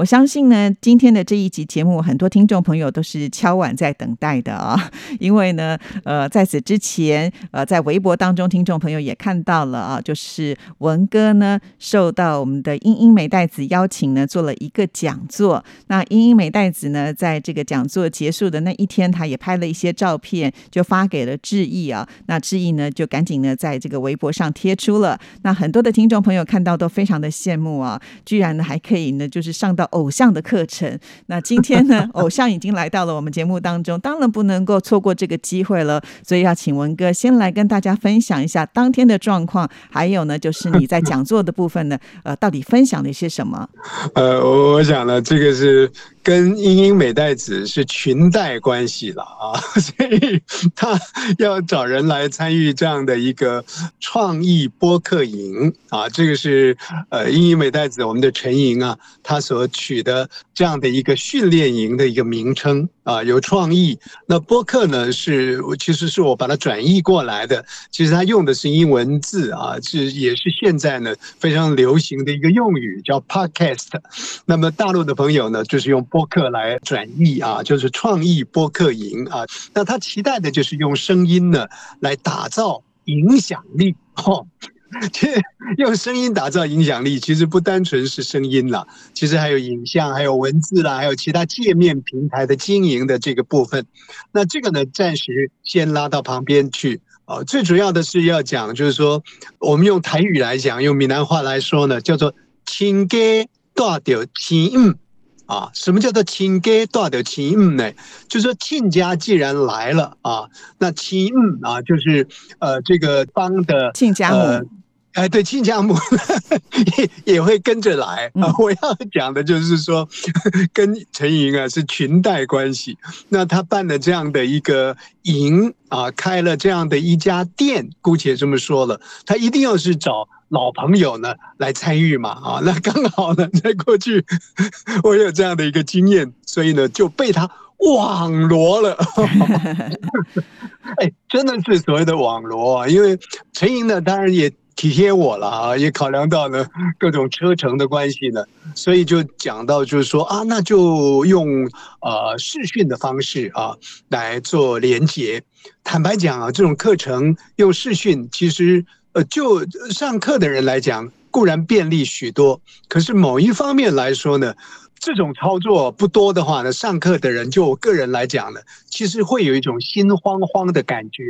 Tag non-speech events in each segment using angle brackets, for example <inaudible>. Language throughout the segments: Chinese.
我相信呢，今天的这一集节目，很多听众朋友都是敲碗在等待的啊，<laughs> 因为呢，呃，在此之前，呃，在微博当中，听众朋友也看到了啊，就是文哥呢，受到我们的英英美代子邀请呢，做了一个讲座。那英英美代子呢，在这个讲座结束的那一天，他也拍了一些照片，就发给了志毅啊。那志毅呢，就赶紧呢，在这个微博上贴出了。那很多的听众朋友看到都非常的羡慕啊，居然呢，还可以呢，就是上到。偶像的课程，那今天呢，<laughs> 偶像已经来到了我们节目当中，当然不能够错过这个机会了，所以要请文哥先来跟大家分享一下当天的状况，还有呢，就是你在讲座的部分呢，呃，到底分享了一些什么？<laughs> 呃，我我想呢，这个是。跟英英美代子是裙带关系了啊，<laughs> 所以他要找人来参与这样的一个创意播客营啊，这个是呃英英美代子我们的陈莹啊，他所取的这样的一个训练营的一个名称。啊，有创意。那播客呢？是其实是我把它转译过来的。其实它用的是英文字啊，是也是现在呢非常流行的一个用语，叫 podcast。那么大陆的朋友呢，就是用播客来转译啊，就是创意播客营啊。那他期待的就是用声音呢来打造影响力。<laughs> 其实用声音打造影响力，其实不单纯是声音了，其实还有影像、还有文字啦，还有其他界面平台的经营的这个部分。那这个呢，暂时先拉到旁边去啊。最主要的是要讲，就是说，我们用台语来讲，用闽南话来说呢，叫做“亲家大掉亲”啊。什么叫做“亲家大的亲嗯”呢？就是说亲家既然来了啊，那亲嗯啊，就是呃这个帮的亲家母。哎，对，亲家母 <laughs> 也也会跟着来啊！我要讲的就是说，<laughs> 跟陈莹啊是裙带关系。那他办了这样的一个营啊，开了这样的一家店，姑且这么说了，他一定要是找老朋友呢来参与嘛啊！<laughs> 那刚好呢，在过去 <laughs> 我有这样的一个经验，所以呢就被他网罗了。<laughs> 哎，真的是所谓的网罗啊！因为陈莹呢，当然也。体贴我了啊，也考量到呢各种车程的关系呢，所以就讲到就是说啊，那就用呃视讯的方式啊来做连接。坦白讲啊，这种课程用视讯，其实呃就上课的人来讲固然便利许多，可是某一方面来说呢，这种操作不多的话呢，上课的人就我个人来讲呢，其实会有一种心慌慌的感觉。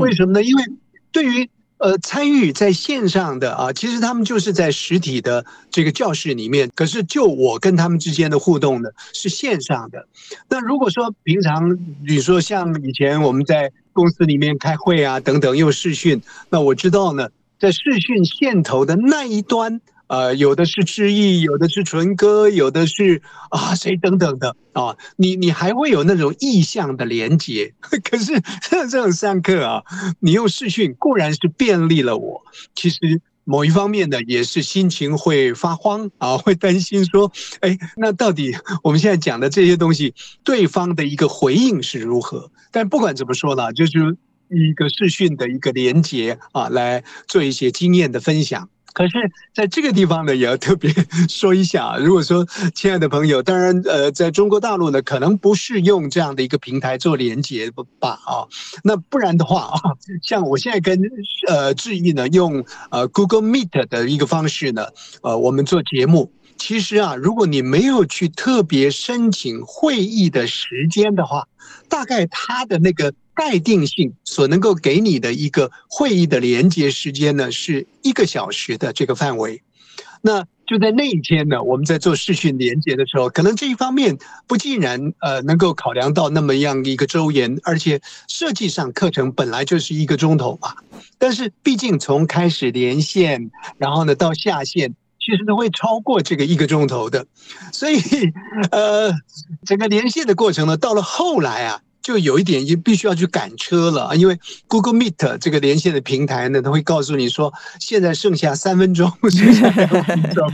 为什么呢？因为对于呃，参与在线上的啊，其实他们就是在实体的这个教室里面。可是就我跟他们之间的互动呢，是线上的。那如果说平常你说像以前我们在公司里面开会啊等等又视讯，那我知道呢，在视讯线头的那一端。呃，有的是志毅，有的是纯哥，有的是啊谁等等的啊，你你还会有那种意向的连接。<laughs> 可是这种上课啊，你用视讯固然是便利了我，其实某一方面呢，也是心情会发慌啊，<laughs> 会担心说，哎，那到底我们现在讲的这些东西，对方的一个回应是如何？但不管怎么说呢，就是一个视讯的一个连接啊，来做一些经验的分享。可是，在这个地方呢，也要特别 <laughs> 说一下。如果说，亲爱的朋友，当然，呃，在中国大陆呢，可能不是用这样的一个平台做连接吧，啊，那不然的话啊，像我现在跟呃志毅呢，用呃 Google Meet 的一个方式呢，呃，我们做节目。其实啊，如果你没有去特别申请会议的时间的话，大概它的那个。待定性所能够给你的一个会议的连接时间呢，是一个小时的这个范围。那就在那一天呢，我们在做视讯连接的时候，可能这一方面不竟然呃能够考量到那么样一个周延，而且设计上课程本来就是一个钟头嘛。但是毕竟从开始连线，然后呢到下线，其实都会超过这个一个钟头的。所以呃，整个连线的过程呢，到了后来啊。就有一点，就必须要去赶车了啊！因为 Google Meet 这个连线的平台呢，它会告诉你说，现在剩下三分钟，剩下两分钟，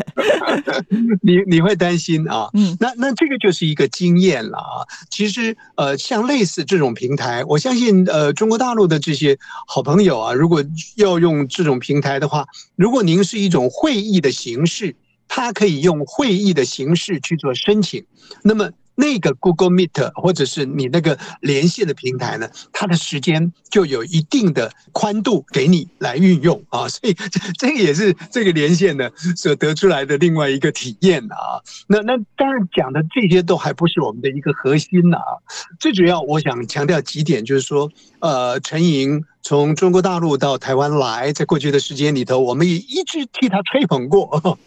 <laughs> 你你会担心啊？嗯，那那这个就是一个经验了啊。其实呃，像类似这种平台，我相信呃，中国大陆的这些好朋友啊，如果要用这种平台的话，如果您是一种会议的形式，它可以用会议的形式去做申请，那么。那个 Google Meet 或者是你那个连线的平台呢，它的时间就有一定的宽度给你来运用啊，<laughs> 所以这这也是这个连线呢所得出来的另外一个体验啊。那那当然讲的这些都还不是我们的一个核心呢啊，最主要我想强调几点，就是说，呃，陈莹。从中国大陆到台湾来，在过去的时间里头，我们也一直替他吹捧过，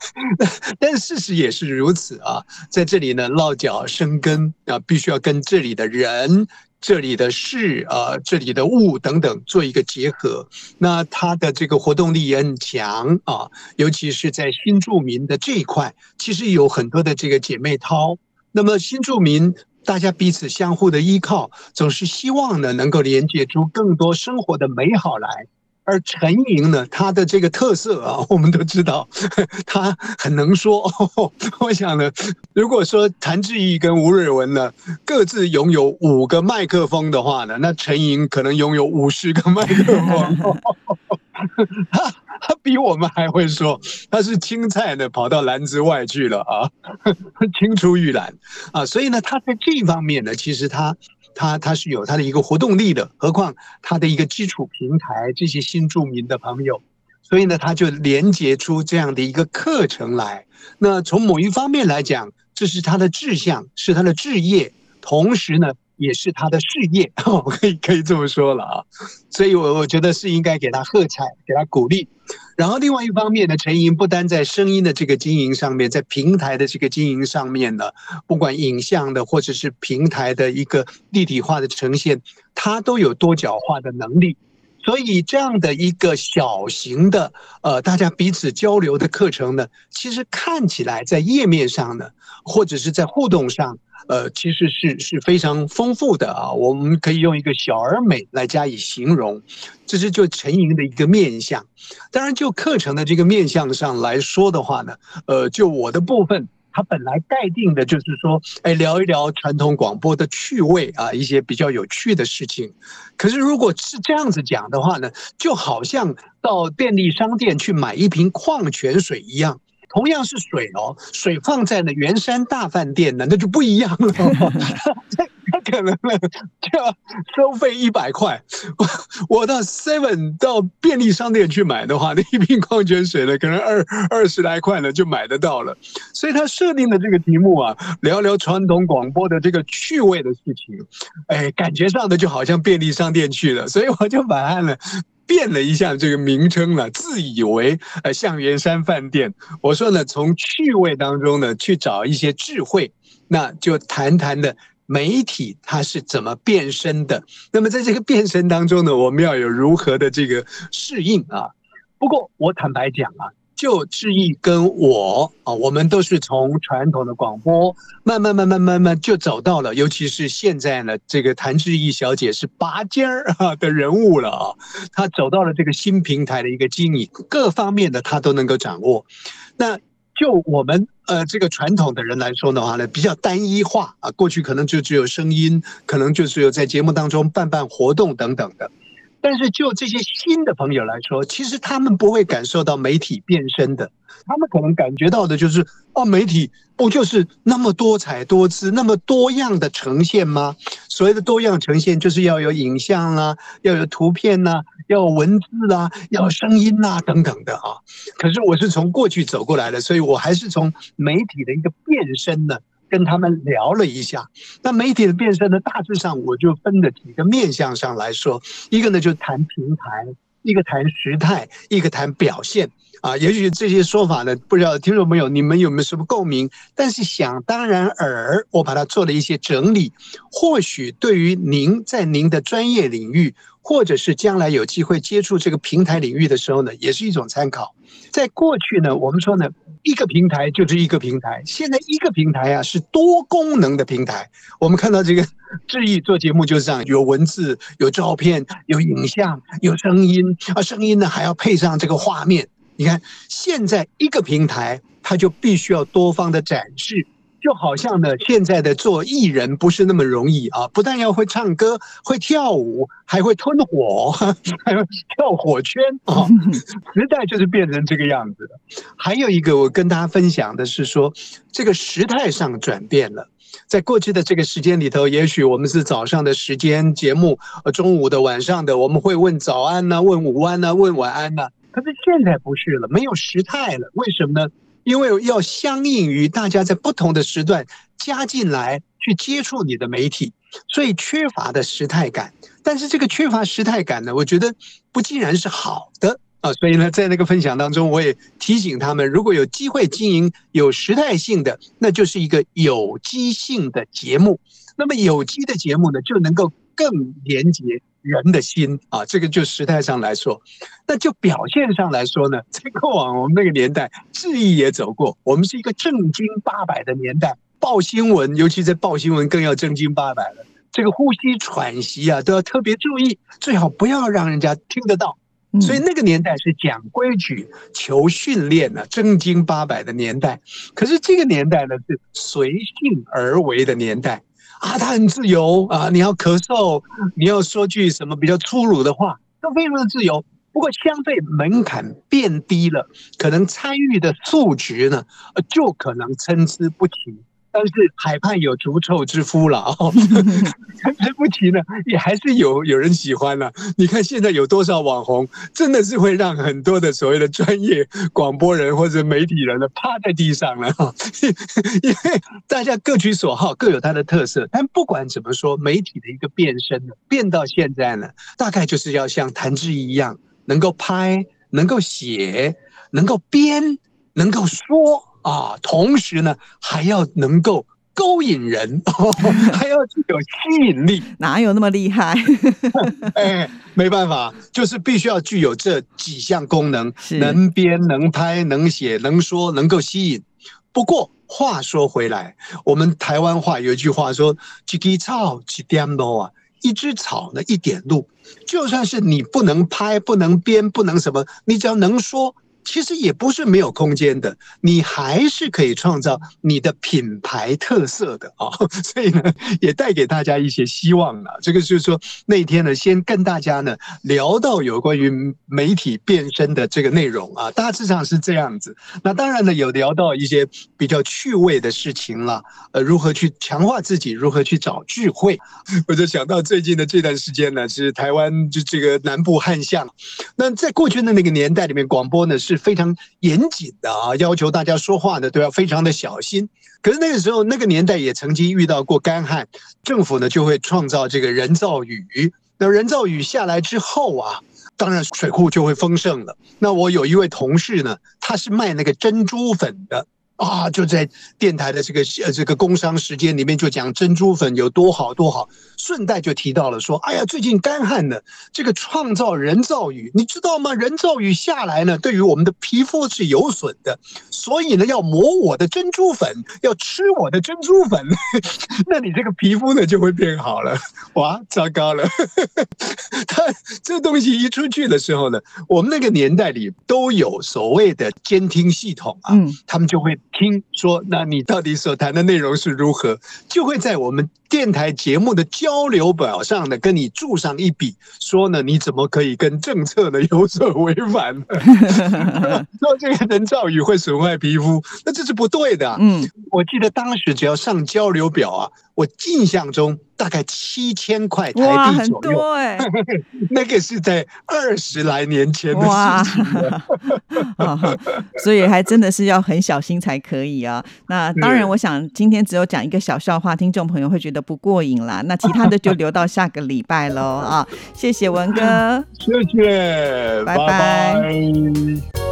<laughs> 但事实也是如此啊。在这里呢，落脚生根啊，必须要跟这里的人、这里的事啊、这里的物等等做一个结合。那他的这个活动力也很强啊，尤其是在新住民的这一块，其实有很多的这个姐妹淘。那么新住民。大家彼此相互的依靠，总是希望呢能够连接出更多生活的美好来。而陈莹呢，她的这个特色啊，我们都知道，她很能说。<laughs> 我想呢，如果说谭志毅跟吴瑞文呢各自拥有五个麦克风的话呢，那陈莹可能拥有五十个麦克风。<laughs> 他他比我们还会说，他是青菜呢，跑到篮子外去了啊，<laughs> 青出于蓝啊，所以呢，他在这方面呢，其实他他他是有他的一个活动力的，何况他的一个基础平台，这些新著名的朋友，所以呢，他就连接出这样的一个课程来。那从某一方面来讲，这是他的志向，是他的志业，同时呢。也是他的事业，<laughs> 我可以可以这么说了啊，所以，我我觉得是应该给他喝彩，给他鼓励。然后，另外一方面呢，陈莹不单在声音的这个经营上面，在平台的这个经营上面呢，不管影像的或者是平台的一个立体化的呈现，他都有多角化的能力。所以，这样的一个小型的呃，大家彼此交流的课程呢，其实看起来在页面上呢，或者是在互动上。呃，其实是是非常丰富的啊，我们可以用一个小而美来加以形容，这是就陈莹的一个面相。当然，就课程的这个面相上来说的话呢，呃，就我的部分，它本来待定的就是说，哎，聊一聊传统广播的趣味啊，一些比较有趣的事情。可是如果是这样子讲的话呢，就好像到便利商店去买一瓶矿泉水一样。同样是水哦，水放在了圆山大饭店呢，那就不一样了。<laughs> 他可能呢就要收费一百块，我到 Seven 到便利商店去买的话，那一瓶矿泉水呢，可能二二十来块呢就买得到了。所以他设定的这个题目啊，聊聊传统广播的这个趣味的事情，哎，感觉上的就好像便利商店去了，所以我就把它呢。变了一下这个名称了，自以为呃象园山饭店。我说呢，从趣味当中呢去找一些智慧，那就谈谈的媒体它是怎么变身的。那么在这个变身当中呢，我们要有如何的这个适应啊？不过我坦白讲啊。就志毅跟我啊，我们都是从传统的广播慢慢慢慢慢慢就走到了，尤其是现在呢，这个谭志毅小姐是拔尖儿啊的人物了啊，她走到了这个新平台的一个经营，各方面的她都能够掌握。那就我们呃这个传统的人来说的话呢，比较单一化啊，过去可能就只有声音，可能就只有在节目当中办办活动等等的。但是就这些新的朋友来说，其实他们不会感受到媒体变身的，他们可能感觉到的就是哦，媒体不就是那么多彩多姿、那么多样的呈现吗？所谓的多样呈现，就是要有影像啦，要有图片呐，要有文字啦，要有声音呐等等的啊。可是我是从过去走过来的，所以我还是从媒体的一个变身呢。跟他们聊了一下，那媒体的变身呢，大致上我就分了几个面向上来说，一个呢就谈平台，一个谈时态，一个谈表现。啊，也许这些说法呢，不知道听众朋友你们有没有什么共鸣？但是想当然尔，我把它做了一些整理，或许对于您在您的专业领域，或者是将来有机会接触这个平台领域的时候呢，也是一种参考。在过去呢，我们说呢，一个平台就是一个平台，现在一个平台啊是多功能的平台。我们看到这个智毅做节目就是这样，有文字、有照片、有影像、有声音啊，声音呢还要配上这个画面。你看，现在一个平台，它就必须要多方的展示，就好像呢，现在的做艺人不是那么容易啊，不但要会唱歌、会跳舞，还会吞火，<laughs> 还会跳火圈啊。<laughs> 时代就是变成这个样子了。还有一个，我跟大家分享的是说，这个时态上转变了。在过去的这个时间里头，也许我们是早上的时间节目，呃，中午的、晚上的，我们会问早安呢，问午安呢，问晚安呢。可是现在不是了，没有时态了。为什么呢？因为要相应于大家在不同的时段加进来去接触你的媒体，所以缺乏的时态感。但是这个缺乏时态感呢，我觉得不尽然是好的啊。所以呢，在那个分享当中，我也提醒他们，如果有机会经营有时态性的，那就是一个有机性的节目。那么有机的节目呢，就能够更连接。人的心啊，这个就时态上来说，那就表现上来说呢，<laughs> 在过往我们那个年代，质疑也走过，我们是一个正经八百的年代，报新闻，尤其在报新闻更要正经八百了。这个呼吸喘息啊，都要特别注意，最好不要让人家听得到。所以那个年代是讲规矩、求训练的正经八百的年代。可是这个年代呢，是随性而为的年代。啊，他很自由啊！你要咳嗽，你要说句什么比较粗鲁的话，都非常的自由。不过相对门槛变低了，可能参与的数值呢，就可能参差不齐。但是海畔有逐臭之夫了哦，<laughs> 参差不起呢，也还是有有人喜欢了。你看现在有多少网红，真的是会让很多的所谓的专业广播人或者媒体人呢趴在地上了哈，因为大家各取所好，各有它的特色。但不管怎么说，媒体的一个变身呢，变到现在呢，大概就是要像谭志毅一样，能够拍，能够写，能够编，能够说。啊，同时呢，还要能够勾引人，哦 <laughs> 还要具有吸引力，<laughs> 哪有那么厉害？<laughs> 哎，没办法，就是必须要具有这几项功能：能编、能拍、能写、能说，能够吸引。不过话说回来，我们台湾话有一句话说：“几根草，几点路啊？一只草呢，一点路。就算是你不能拍、不能编、不能什么，你只要能说。”其实也不是没有空间的，你还是可以创造你的品牌特色的啊！<laughs> 所以呢，也带给大家一些希望了。这个就是说，那天呢，先跟大家呢聊到有关于媒体变身的这个内容啊，大致上是这样子。那当然呢，有聊到一些比较趣味的事情了，呃，如何去强化自己，如何去找聚会。<laughs> 我就想到最近的这段时间呢，是台湾就这个南部旱象。那在过去的那个年代里面，广播呢是。是非常严谨的啊，要求大家说话呢都要非常的小心。可是那个时候，那个年代也曾经遇到过干旱，政府呢就会创造这个人造雨。那人造雨下来之后啊，当然水库就会丰盛了。那我有一位同事呢，他是卖那个珍珠粉的。啊，就在电台的这个呃这个工商时间里面，就讲珍珠粉有多好多好，顺带就提到了说，哎呀，最近干旱呢，这个创造人造雨，你知道吗？人造雨下来呢，对于我们的皮肤是有损的，所以呢，要磨我的珍珠粉，要吃我的珍珠粉，<laughs> 那你这个皮肤呢就会变好了。<laughs> 哇，糟糕了，<laughs> 他这东西一出去的时候呢，我们那个年代里都有所谓的监听系统啊，他们就会。听说，那你到底所谈的内容是如何？就会在我们电台节目的交流表上呢，跟你注上一笔，说呢，你怎么可以跟政策呢有所违反？<laughs> 说这个人造雨会损坏皮肤，那这是不对的。嗯，我记得当时只要上交流表啊，我印象中。大概七千块台币左右，<laughs> 那个是在二十来年前的事情 <laughs> 所以还真的是要很小心才可以啊。那当然，我想今天只有讲一个小笑话，听众朋友会觉得不过瘾啦。那其他的就留到下个礼拜喽啊！谢谢文哥，<laughs> 谢谢，拜拜。